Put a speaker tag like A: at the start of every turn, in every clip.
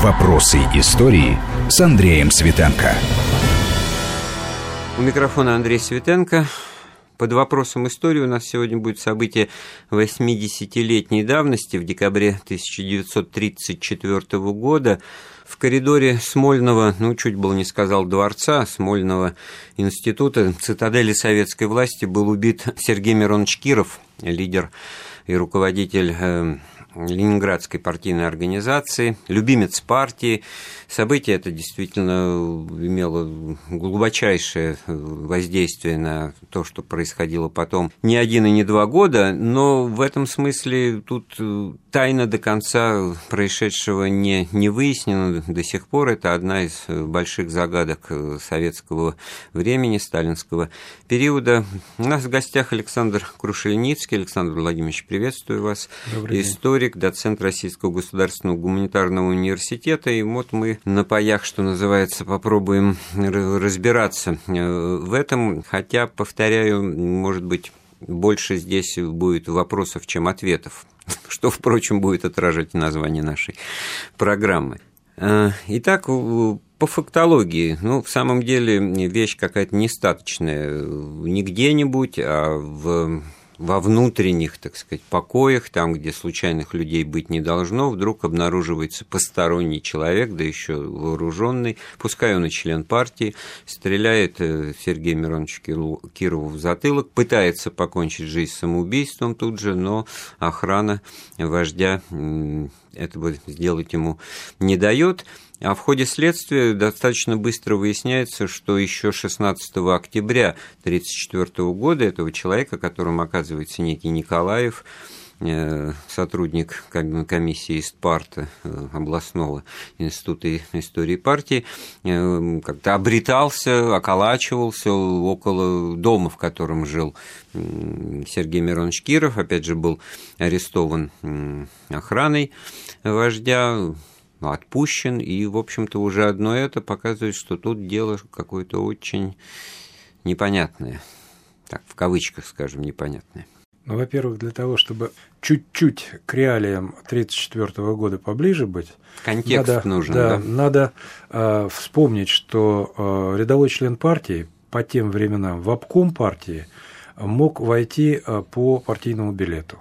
A: Вопросы истории с Андреем Светенко.
B: У микрофона Андрей Светенко. Под вопросом истории у нас сегодня будет событие 80-летней давности в декабре 1934 года. В коридоре Смольного, ну, чуть было не сказал дворца, Смольного института, цитадели советской власти был убит Сергей Миронович Киров, лидер и руководитель э, Ленинградской партийной организации, любимец партии. Событие это действительно имело глубочайшее воздействие на то, что происходило потом не один и не два года, но в этом смысле тут тайна до конца происшедшего не, не выяснена до сих пор. Это одна из больших загадок советского времени, сталинского периода. У нас в гостях Александр Крушельницкий. Александр Владимирович, приветствую вас. Добрый Историк историк, доцент Российского государственного гуманитарного университета. И вот мы на паях, что называется, попробуем разбираться э, в этом. Хотя, повторяю, может быть, больше здесь будет вопросов, чем ответов, что, впрочем, будет отражать название нашей программы. Э, итак, по фактологии, ну, в самом деле, вещь какая-то нестаточная. Не где-нибудь, а в во внутренних, так сказать, покоях, там, где случайных людей быть не должно, вдруг обнаруживается посторонний человек, да еще вооруженный, пускай он и член партии, стреляет э, Сергея Мироновича Кирову в затылок, пытается покончить жизнь самоубийством тут же, но охрана вождя этого сделать ему не дает. А в ходе следствия достаточно быстро выясняется, что еще 16 октября 1934 года этого человека, которым оказывается некий Николаев, э, сотрудник комиссии из Парта э, областного института истории партии, э, как-то обретался, околачивался около дома, в котором жил Сергей Миронович Киров, опять же, был арестован охраной вождя, отпущен, и, в общем-то, уже одно это показывает, что тут дело какое-то очень непонятное. Так, в кавычках, скажем, непонятное.
C: Ну, во-первых, для того, чтобы чуть-чуть к реалиям 1934 года поближе быть,
B: контекст надо, нужен,
C: да,
B: да?
C: Надо э, вспомнить, что э, рядовой член партии по тем временам в обком партии мог войти э, по партийному билету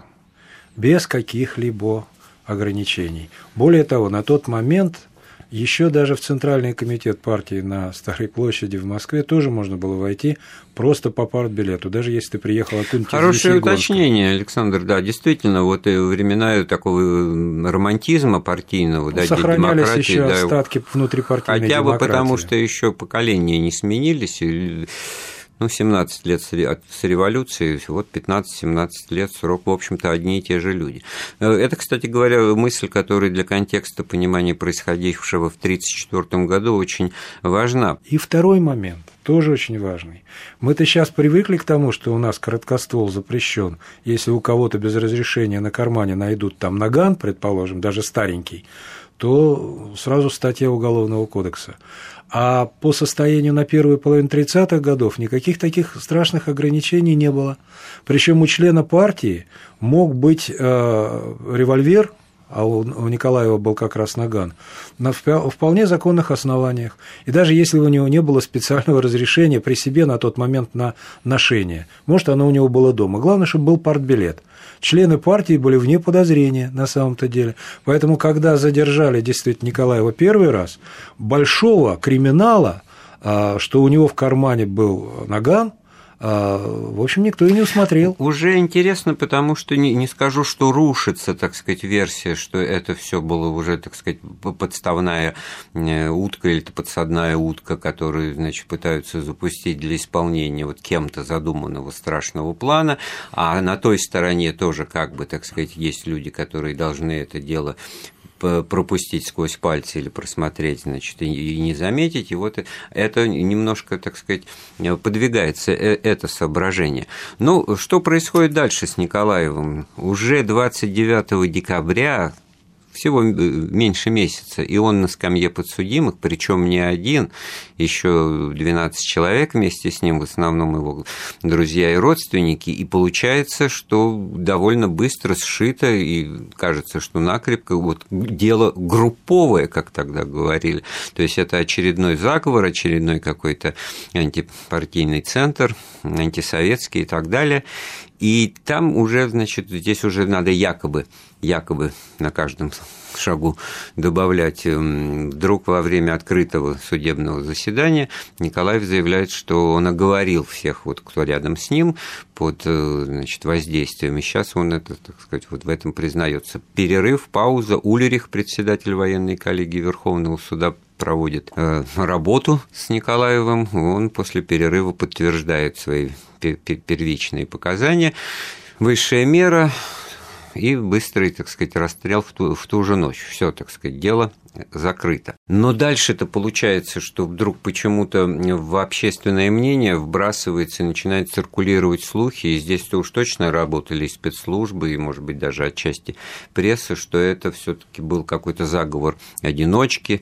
C: без каких-либо ограничений. Более того, на тот момент еще даже в Центральный комитет партии на Старой площади в Москве тоже можно было войти просто по партбилету, даже если ты приехал откуда-нибудь
B: Хорошее уточнение, Александр, да, действительно, вот и времена такого романтизма партийного, да,
C: Сохранялись еще да, остатки внутрипартийной
B: Хотя
C: бы
B: потому, что еще поколения не сменились, ну, 17 лет с революции, вот 15-17 лет срок, в общем-то, одни и те же люди. Э, это, кстати говоря, мысль, которая для контекста понимания происходившего в 1934 году очень важна.
C: И второй момент, тоже очень важный. Мы-то сейчас привыкли к тому, что у нас короткоствол запрещен. Если у кого-то без разрешения на кармане найдут там наган, предположим, даже старенький, то сразу статья Уголовного кодекса. А по состоянию на первую половину 30-х годов никаких таких страшных ограничений не было. Причем у члена партии мог быть э, револьвер, а у, у Николаева был как раз наган, на вполне законных основаниях. И даже если у него не было специального разрешения при себе на тот момент на ношение, может, оно у него было дома. Главное, чтобы был партбилет члены партии были вне подозрения на самом-то деле. Поэтому, когда задержали действительно Николаева первый раз, большого криминала, а, что у него в кармане был наган, в общем, никто и не усмотрел.
B: Уже интересно, потому что не, не скажу, что рушится, так сказать, версия, что это все было уже, так сказать, подставная э, утка или подсадная утка, которую, значит, пытаются запустить для исполнения вот кем-то задуманного страшного плана, а на той стороне тоже, как бы, так сказать, есть люди, которые должны это дело пропустить сквозь пальцы или просмотреть, значит, и не заметить. И вот это немножко, так сказать, подвигается э, это соображение. Ну, что происходит дальше с Николаевым? Уже 29 декабря всего меньше месяца, и он на скамье подсудимых, причем не один, еще 12 человек вместе с ним, в основном его друзья и родственники, и получается, что довольно быстро сшито, и кажется, что накрепко вот дело групповое, как тогда говорили, то есть это очередной заговор, очередной какой-то антипартийный центр, антисоветский и так далее, и там уже, значит, здесь уже надо якобы, якобы на каждом шагу добавлять. Эм, вдруг во время открытого судебного заседания Николаев заявляет, что он оговорил всех, вот, кто рядом с ним, под э, значит, воздействием. И сейчас он это, так сказать, вот в этом признается. Перерыв, пауза. Улерих, председатель военной коллегии Верховного суда, проводит э, работу с Николаевым, он после перерыва подтверждает свои первичные показания. Высшая мера и быстрый, так сказать, расстрел в ту, в ту же ночь. Все, так сказать, дело закрыто. Но дальше это получается, что вдруг почему-то в общественное мнение вбрасывается и начинает циркулировать слухи, и здесь-то уж точно работали спецслужбы, и, может быть, даже отчасти пресса, что это все таки был какой-то заговор одиночки,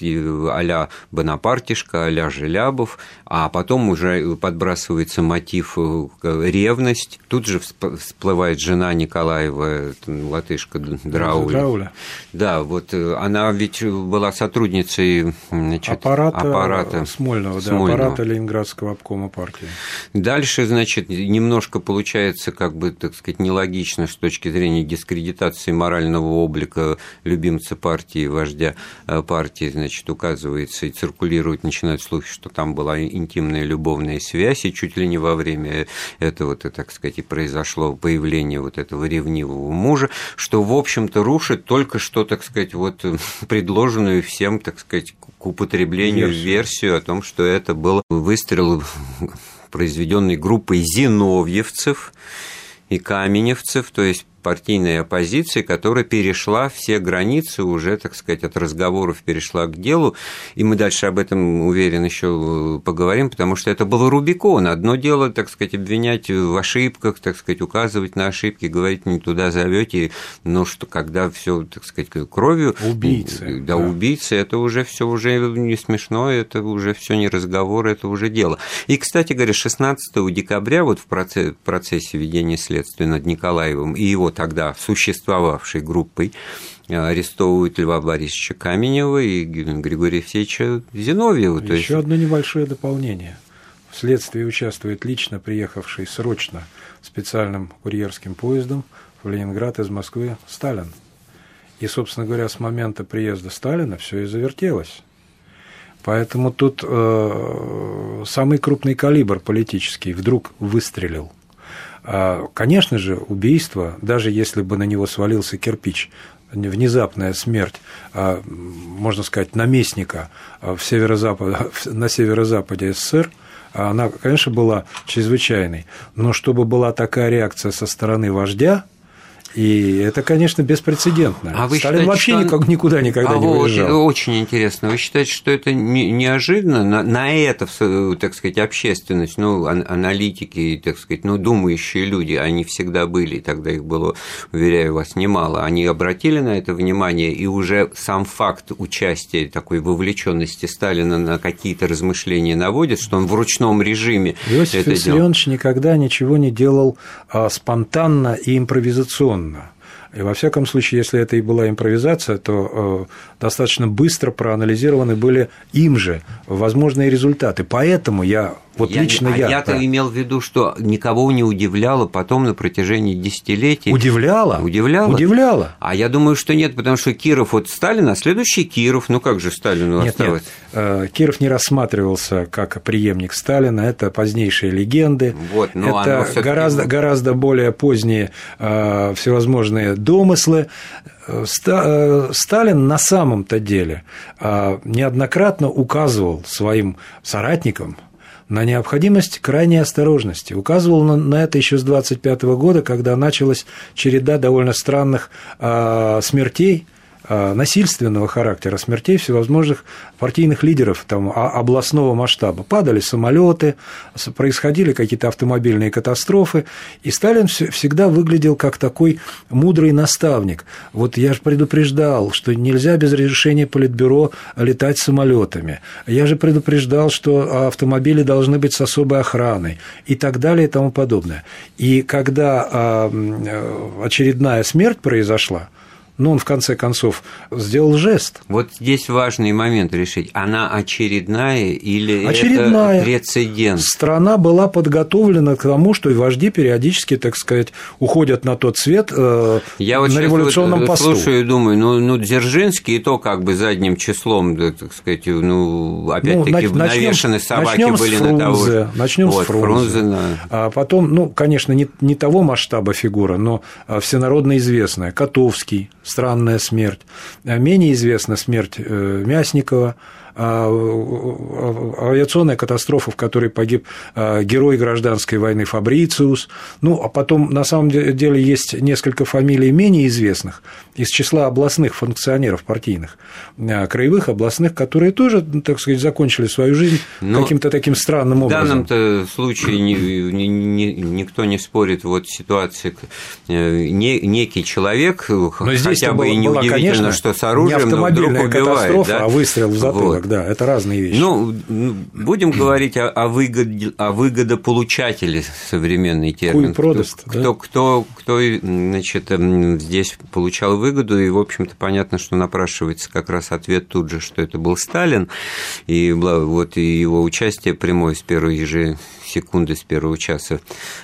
B: а-ля Бонапартишка, а-ля Желябов, а потом уже подбрасывается мотив э, ревность. Тут же всплывает жена Николаева, латышка Драуля. Драуля. Да, вот э, она ведь была сотрудницей
C: значит, аппарата, аппарата Смольного, Смольного, да, аппарата Ленинградского обкома партии.
B: Дальше, значит, немножко получается, как бы, так сказать, нелогично с точки зрения дискредитации морального облика любимца партии, вождя э, партии, значит, указывается и циркулирует, начинают слухи, что там была интимная любовная связь, и чуть ли не во время этого, так сказать, и произошло появление вот этого ревнивого мужа, что, в общем-то, рушит только что, так сказать, вот пред предложенную всем, так сказать, к употреблению версию, версию о том, что это был выстрел, произведенный группой зиновьевцев и каменевцев, то есть партийной оппозиции, которая перешла все границы уже, так сказать, от разговоров перешла к делу. И мы дальше об этом, уверен, еще поговорим, потому что это был Рубикон. Одно дело, так сказать, обвинять в ошибках, так сказать, указывать на ошибки, говорить не туда зовете, но что когда все, так сказать, кровью.
C: Убийцы.
B: Да, да. убийцы, это уже все уже не смешно, это уже все не разговор, это уже дело. И, кстати говоря, 16 декабря вот в процессе ведения следствия над Николаевым и его тогда существовавшей группой арестовывают Льва Борисовича Каменева и Григория Евсеевича Зиновьева.
C: Еще есть... одно небольшое дополнение. В следствии участвует лично приехавший срочно специальным курьерским поездом в Ленинград из Москвы Сталин. И, собственно говоря, с момента приезда Сталина все и завертелось. Поэтому тут э, самый крупный калибр политический вдруг выстрелил. А, конечно же, убийство, даже если бы на него свалился кирпич, внезапная смерть, а, можно сказать, наместника в северо-запад, на северо-западе СССР, она, конечно, была чрезвычайной. Но чтобы была такая реакция со стороны вождя – и это, конечно, беспрецедентно. А вы Сталин считаете, вообще что... никак, никуда никогда а не выезжал.
B: Очень интересно. Вы считаете, что это неожиданно на, на это, так сказать, общественность, ну, аналитики, так сказать, ну, думающие люди, они всегда были, тогда их было, уверяю вас, немало. Они обратили на это внимание, и уже сам факт участия такой вовлеченности Сталина на какие-то размышления наводит, что он в ручном режиме
C: Иосиф это Виссарионович делал. никогда ничего не делал а, спонтанно и импровизационно осознанно. И во всяком случае, если это и была импровизация, то э, достаточно быстро проанализированы были им же возможные результаты. Поэтому я вот я, лично
B: а
C: я.
B: Я-то да. имел в виду, что никого не удивляло потом на протяжении десятилетий.
C: Удивляло?
B: Удивляло.
C: Удивляло.
B: А я думаю, что нет, потому что Киров вот Сталин, а следующий Киров, ну как же Сталину нет,
C: Нет. Э, Киров не рассматривался как преемник Сталина, это позднейшие легенды. Вот, но это гораздо, гораздо более поздние э, всевозможные домыслы. Э, Сталин на самом-то деле неоднократно указывал своим соратникам, на необходимость крайней осторожности. Указывал на, на это еще с 25 года, когда началась череда довольно странных э, смертей насильственного характера, смертей всевозможных партийных лидеров там, областного масштаба. Падали самолеты, происходили какие-то автомобильные катастрофы, и Сталин всегда выглядел как такой мудрый наставник. Вот я же предупреждал, что нельзя без разрешения Политбюро летать самолетами. Я же предупреждал, что автомобили должны быть с особой охраной и так далее и тому подобное. И когда а, э, очередная смерть произошла, но он в конце концов сделал жест.
B: Вот здесь важный момент решить, она очередная или
C: очередная.
B: это прецедент?
C: Страна была подготовлена к тому, что вожди периодически, так сказать, уходят на тот свет э,
B: Я вот
C: на революционном
B: вот
C: посту.
B: слушаю и думаю, ну, ну Дзержинский и то как бы задним числом, да, так сказать, ну, опять-таки, ну, навешаны собаки
C: начнем
B: были
C: Фрунзе,
B: на того.
C: Начнем
B: вот,
C: с Фрунзе. Фрунзе да. А потом, ну, конечно, не, не того масштаба фигура, но а, всенародно известная, Котовский, странная смерть. А менее известна смерть э, Мясникова, авиационная катастрофа, в которой погиб а, герой гражданской войны Фабрициус. Ну, а потом, на самом деле, есть несколько фамилий менее известных из числа областных функционеров партийных, а, краевых, областных, которые тоже, так сказать, закончили свою жизнь Но каким-то таким странным образом.
B: В данном случае ни, ни, ни, никто не спорит вот ситуации, э, не, некий человек, но хотя бы и неудивительно, конечно, что с оружием, но вдруг убивает. Да?
C: а выстрел в затылок. Вот да, это разные вещи.
B: Ну, будем говорить о, о, выгоде, о выгодополучателе современный термин.
C: Продаст,
B: кто, да? кто, кто, кто, значит, здесь получал выгоду, и, в общем-то, понятно, что напрашивается как раз ответ тут же, что это был Сталин, и вот и его участие прямое с первой же секунды, с первого часа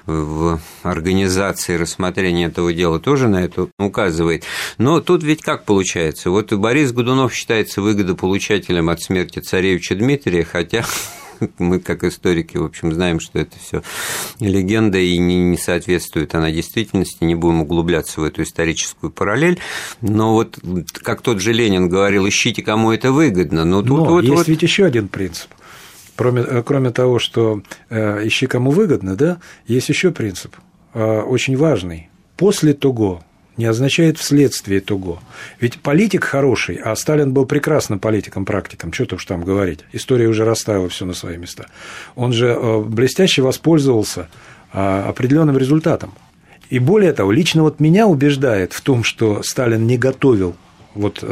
B: в организации рассмотрения этого дела тоже на это указывает. Но тут ведь как получается? Вот Борис Годунов считается выгодополучателем от смерти царевича Дмитрия, хотя мы, как историки, в общем, знаем, что это все легенда и не, не соответствует она действительности, не будем углубляться в эту историческую параллель. Но вот, как тот же Ленин говорил, ищите, кому это выгодно. Но, тут
C: Но
B: вот,
C: есть
B: вот...
C: ведь еще один принцип. Кроме, э, кроме того, что э, ищи кому выгодно, да, есть еще принцип, э, очень важный. После того, не означает вследствие того. Ведь политик хороший, а Сталин был прекрасным политиком, практиком, что-то уж там говорить. История уже расставила все на свои места. Он же э, блестяще воспользовался э, определенным результатом. И более того, лично вот меня убеждает в том, что Сталин не готовил вот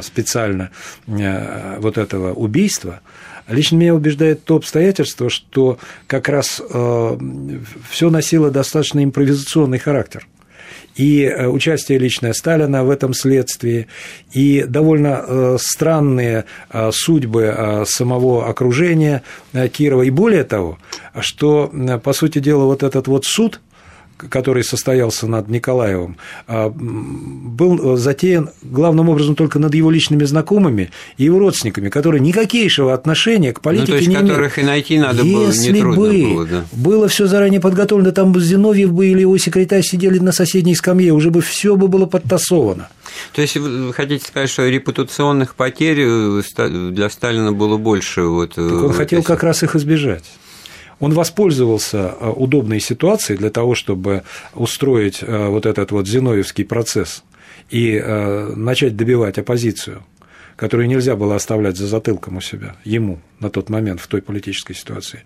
C: специально вот этого убийства, Лично меня убеждает то обстоятельство, что как раз все носило достаточно импровизационный характер и э, участие личное Сталина в этом следствии, и довольно э, странные э, судьбы самого окружения Кирова. И более того, что, по сути дела, вот этот вот суд – который состоялся над Николаевым, а, был затеян главным образом только над его личными знакомыми и его родственниками, которые никакейшего отношения к политике
B: ну, то есть,
C: не
B: имеют. которых и найти надо
C: Если
B: было,
C: бы
B: было, да.
C: было все заранее подготовлено, там бы Зиновьев бы или его секретарь сидели на соседней скамье, уже бы все бы было подтасовано.
B: То есть вы хотите сказать, что репутационных потерь э, для Сталина было больше? Вот,
C: так он хотел как раз их избежать. Он воспользовался э, удобной ситуацией для того, чтобы устроить э, вот этот вот зиновьевский процесс и э, начать добивать оппозицию которую нельзя было оставлять за затылком у себя, ему на тот момент в той политической ситуации.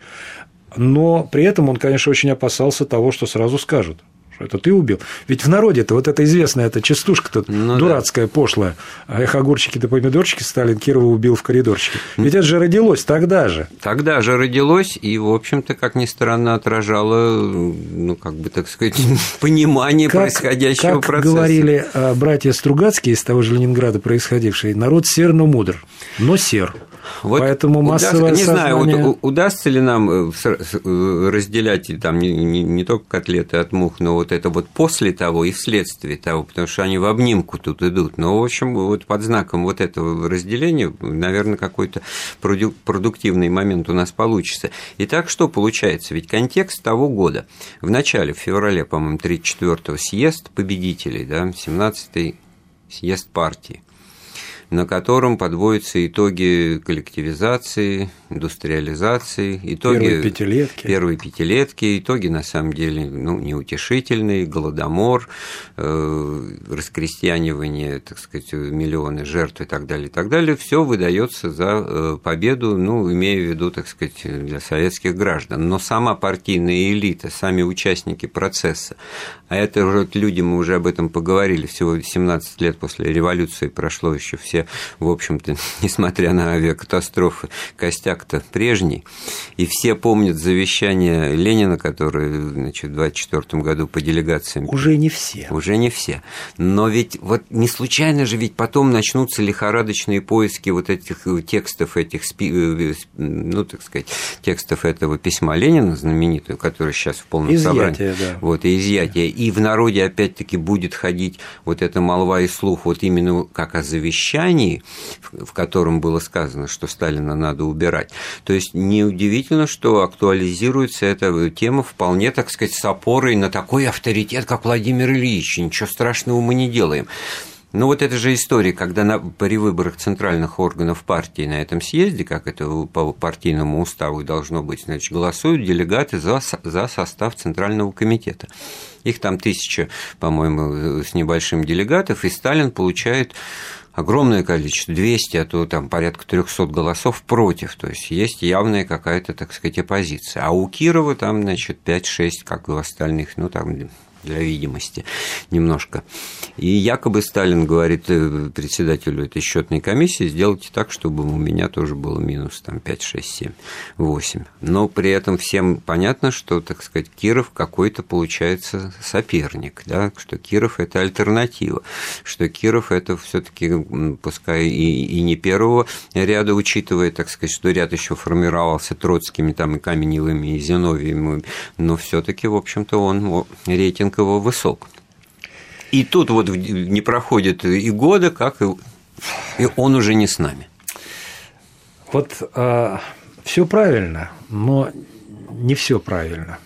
C: Но при этом он, конечно, очень опасался того, что сразу скажут – это ты убил. Ведь в народе-то вот эта известная эта частушка тут ну, дурацкая, да. пошлая. Эх, огурчики да помидорчики Сталин Кирова убил в коридорчике. Ведь это же родилось тогда же.
B: Тогда же родилось, и, в общем-то, как ни странно, отражало, ну, как бы, так сказать, понимание как, происходящего
C: как
B: процесса.
C: говорили а, братья Стругацкие из того же Ленинграда происходившие, народ сер, но мудр, но сер. Вот Поэтому массовое
B: удастся, Не
C: сознание...
B: знаю, вот удастся ли нам э, э, разделять там не, не, не только котлеты от мух, но вот это вот после того и вследствие того, потому что они в обнимку тут идут. Но, в общем, вот под знаком вот этого разделения, наверное, какой-то продуктивный момент у нас получится. Итак, что получается? Ведь контекст того года. В начале, в феврале, по-моему, 34-го съезд победителей, да, 17-й съезд партии. На котором подводятся итоги коллективизации, индустриализации, итоги
C: первой пятилетки.
B: первой пятилетки, итоги на самом деле ну, неутешительные, голодомор, э, раскрестьянивание, так сказать, миллионы жертв и так далее, и так далее, все выдается за э, победу, ну, имея в виду, так сказать, для советских граждан. Но сама партийная элита, сами участники процесса, а это уже люди, мы уже об этом поговорили, всего 17 лет после революции прошло еще все, в общем-то, несмотря на авиакатастрофы, костяк-то прежний, и все помнят завещание Ленина, которое значит, в 24 году по делегациям...
C: Уже не все.
B: Уже не все. Но ведь вот не случайно же ведь потом начнутся лихорадочные поиски вот этих текстов, этих, э, ну, так сказать, текстов этого письма Ленина знаменитого, который сейчас в полном
C: изъятие,
B: собрании. Да. Вот, и изъятие. И в народе опять-таки будет ходить вот эта молва и слух вот именно как о завещании, в котором было сказано, что Сталина надо убирать. То есть неудивительно, что актуализируется эта тема вполне, так сказать, с опорой на такой авторитет, как Владимир Ильич. Ничего страшного мы не делаем. Ну вот это же история, когда на, при выборах центральных органов партии на этом съезде, как это по партийному уставу должно быть, значит, голосуют делегаты за, за состав Центрального комитета. Их там тысяча, по-моему, с небольшим делегатов, и Сталин получает огромное количество, 200, а то там порядка 300 голосов против. То есть есть явная какая-то, так сказать, оппозиция. А у Кирова там, значит, 5-6, как у остальных, ну, там для видимости немножко. И якобы Сталин говорит э, председателю этой счетной комиссии, сделайте так, чтобы у меня тоже было минус там, 5, 6, 7, 8. Но при этом всем понятно, что, так сказать, Киров какой-то получается соперник, да, что Киров – это альтернатива, что Киров – это все таки пускай и, и не первого ряда, учитывая, так сказать, что ряд еще формировался Троцкими там, и Каменевыми, и Зиновьевыми, но все таки в общем-то, он рейтинг его высок. И тут вот не проходит и года, как и, и он уже не с нами.
C: Вот э, а, все правильно, но не все правильно.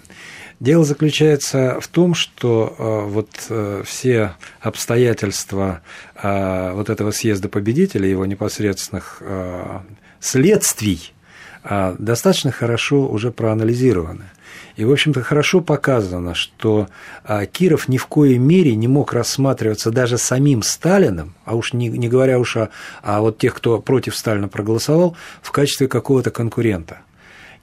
C: Дело заключается в том, что э, вот э, все обстоятельства э, вот этого съезда победителей, его непосредственных э, следствий, э, достаточно хорошо уже проанализированы. И, в общем-то, хорошо показано, что а, Киров ни в коей мере не мог рассматриваться даже самим Сталиным, а уж не, не говоря уж о, о вот тех, кто против Сталина проголосовал, в качестве какого-то конкурента.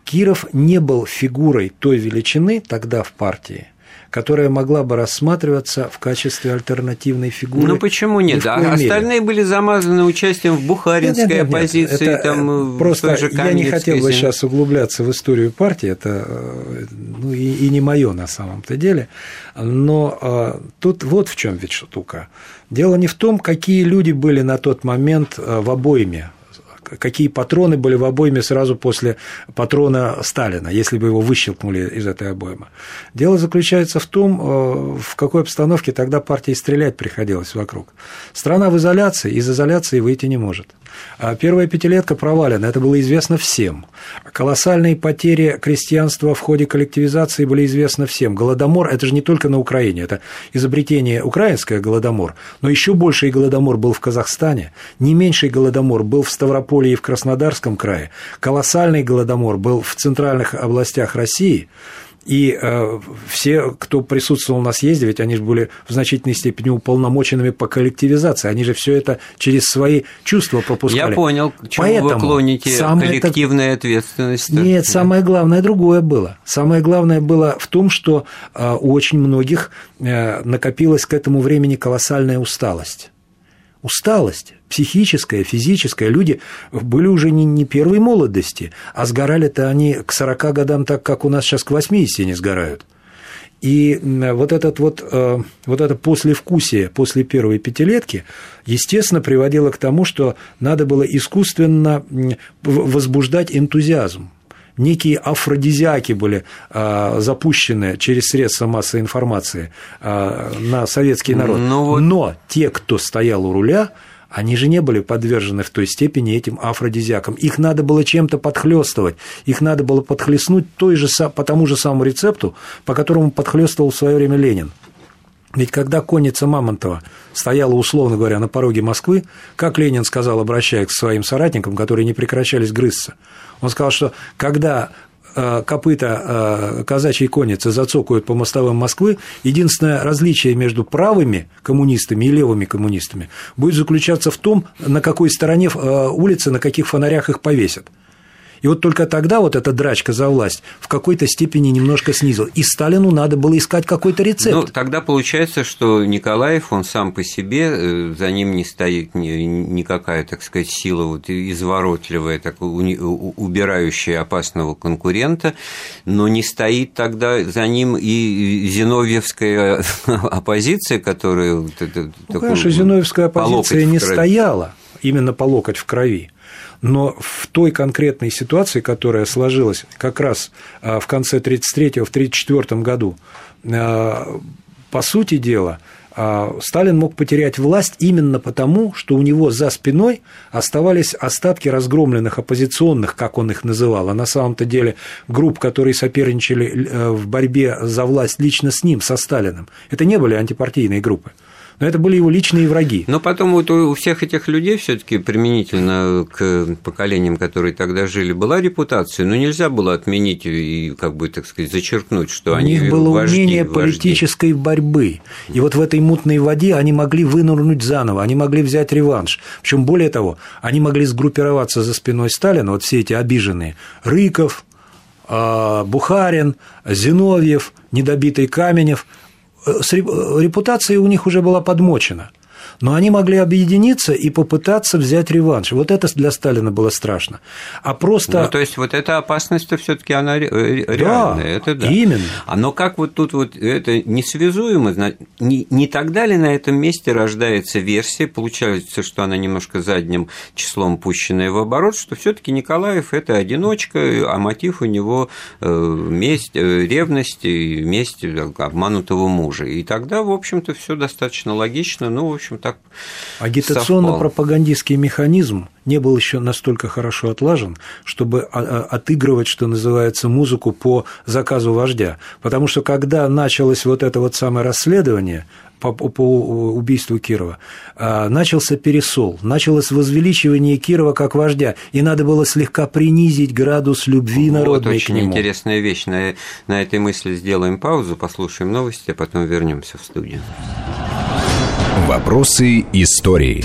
C: Киров не был фигурой той величины тогда в партии – которая могла бы рассматриваться в качестве альтернативной фигуры.
B: Ну почему нет? А остальные были замазаны участием в бухаринской нет, нет, нет, оппозиции.
C: Это там, э, просто же я не хотел бы сейчас углубляться в историю партии, это э, ну, и, и не мое на самом-то деле. Но а, тут вот в чем ведь штука. Дело не в том, какие люди были на тот момент в обойме какие патроны были в обойме сразу после патрона Сталина, если бы его выщелкнули из этой обоймы. Дело заключается в том, э, в какой обстановке тогда партии стрелять приходилось вокруг. Страна в изоляции, из изоляции выйти не может. А первая пятилетка провалена, это было известно всем. Колоссальные потери крестьянства в ходе коллективизации были известны всем. Голодомор – это же не только на Украине, это изобретение украинское голодомор, но еще больший голодомор был в Казахстане, не меньший голодомор был в Ставрополе и в Краснодарском крае, колоссальный голодомор был в центральных областях России – и э, все, кто присутствовал на съезде, ведь они же были в значительной степени уполномоченными по коллективизации. Они же все это через свои чувства пропускали.
B: Я понял, к чему Поэтому вы клоните коллективная это... ответственность.
C: Нет, да. самое главное другое было. Самое главное было в том, что э, у очень многих э, накопилась к этому времени колоссальная усталость усталость психическая, физическая. Люди были уже не, не первой молодости, а сгорали-то они к 40 годам так, как у нас сейчас к 80 не сгорают. И вот, этот вот, э, вот это послевкусие после первой пятилетки, естественно, приводило к тому, что надо было искусственно возбуждать энтузиазм некие афродизиаки были а, запущены через средства массовой информации а, на советский народ. Ну, вот... Но те, кто стоял у руля, они же не были подвержены в той степени этим афродизиакам. Их надо было чем-то подхлестывать, их надо было подхлестнуть той же, по тому же самому рецепту, по которому подхлестывал в свое время Ленин. Ведь когда конница Мамонтова стояла, условно говоря, на пороге Москвы, как Ленин сказал, обращаясь к своим соратникам, которые не прекращались грызться, он сказал, что когда э, копыта э, казачьей конницы зацокают по мостовым Москвы, единственное различие между правыми коммунистами и левыми коммунистами будет заключаться в том, на какой стороне э, улицы, на каких фонарях их повесят. И вот только тогда вот эта драчка за власть в какой-то степени немножко снизила. И Сталину надо было искать какой-то рецепт. Ну,
B: тогда получается, что Николаев, он сам по себе, э, за ним не стоит никакая, так сказать, сила вот изворотливая, так, убирающая опасного конкурента, но не стоит тогда за ним и Зиновьевская оппозиция, которая...
C: Ну, конечно, Зиновьевская оппозиция не стояла именно по локоть в крови. Но в той конкретной ситуации, которая сложилась как раз а, в конце 1933 в 1934 году, а, по сути дела, а, Сталин мог потерять власть именно потому, что у него за спиной оставались остатки разгромленных оппозиционных, как он их называл, а на самом-то деле групп, которые соперничали э, в борьбе за власть лично с ним, со Сталиным. Это не были антипартийные группы но это были его личные враги.
B: Но потом вот у всех этих людей все таки применительно к поколениям, которые тогда жили, была репутация, но нельзя было отменить и, как бы, так сказать, зачеркнуть, что
C: у
B: они
C: У них было вожди, умение вожди. политической борьбы, и вот в этой мутной воде они могли вынырнуть заново, они могли взять реванш. Причем более того, они могли сгруппироваться за спиной Сталина, вот все эти обиженные, Рыков, а, Бухарин, Зиновьев, недобитый Каменев, репутация у них уже была подмочена но они могли объединиться и попытаться взять реванш. Вот это для Сталина было страшно. А просто...
B: Ну, то есть, вот эта опасность все таки она реальная. Да, это да.
C: именно.
B: А но как вот тут вот это несвязуемо, не, не тогда ли на этом месте рождается версия, получается, что она немножко задним числом пущенная в оборот, что все таки Николаев – это одиночка, а мотив у него э, месть, э, ревность и месть обманутого мужа. И тогда, в общем-то, все достаточно логично, ну, в общем, так
C: Агитационно-пропагандистский механизм не был еще настолько хорошо отлажен, чтобы отыгрывать, что называется, музыку по заказу вождя. Потому что когда началось вот это вот самое расследование по, по убийству Кирова, а, начался пересол, началось возвеличивание Кирова как вождя, и надо было слегка принизить градус любви народной
B: вот очень
C: к нему.
B: интересная вещь. На, на этой мысли сделаем паузу, послушаем новости, а потом вернемся в студию.
A: Вопросы истории.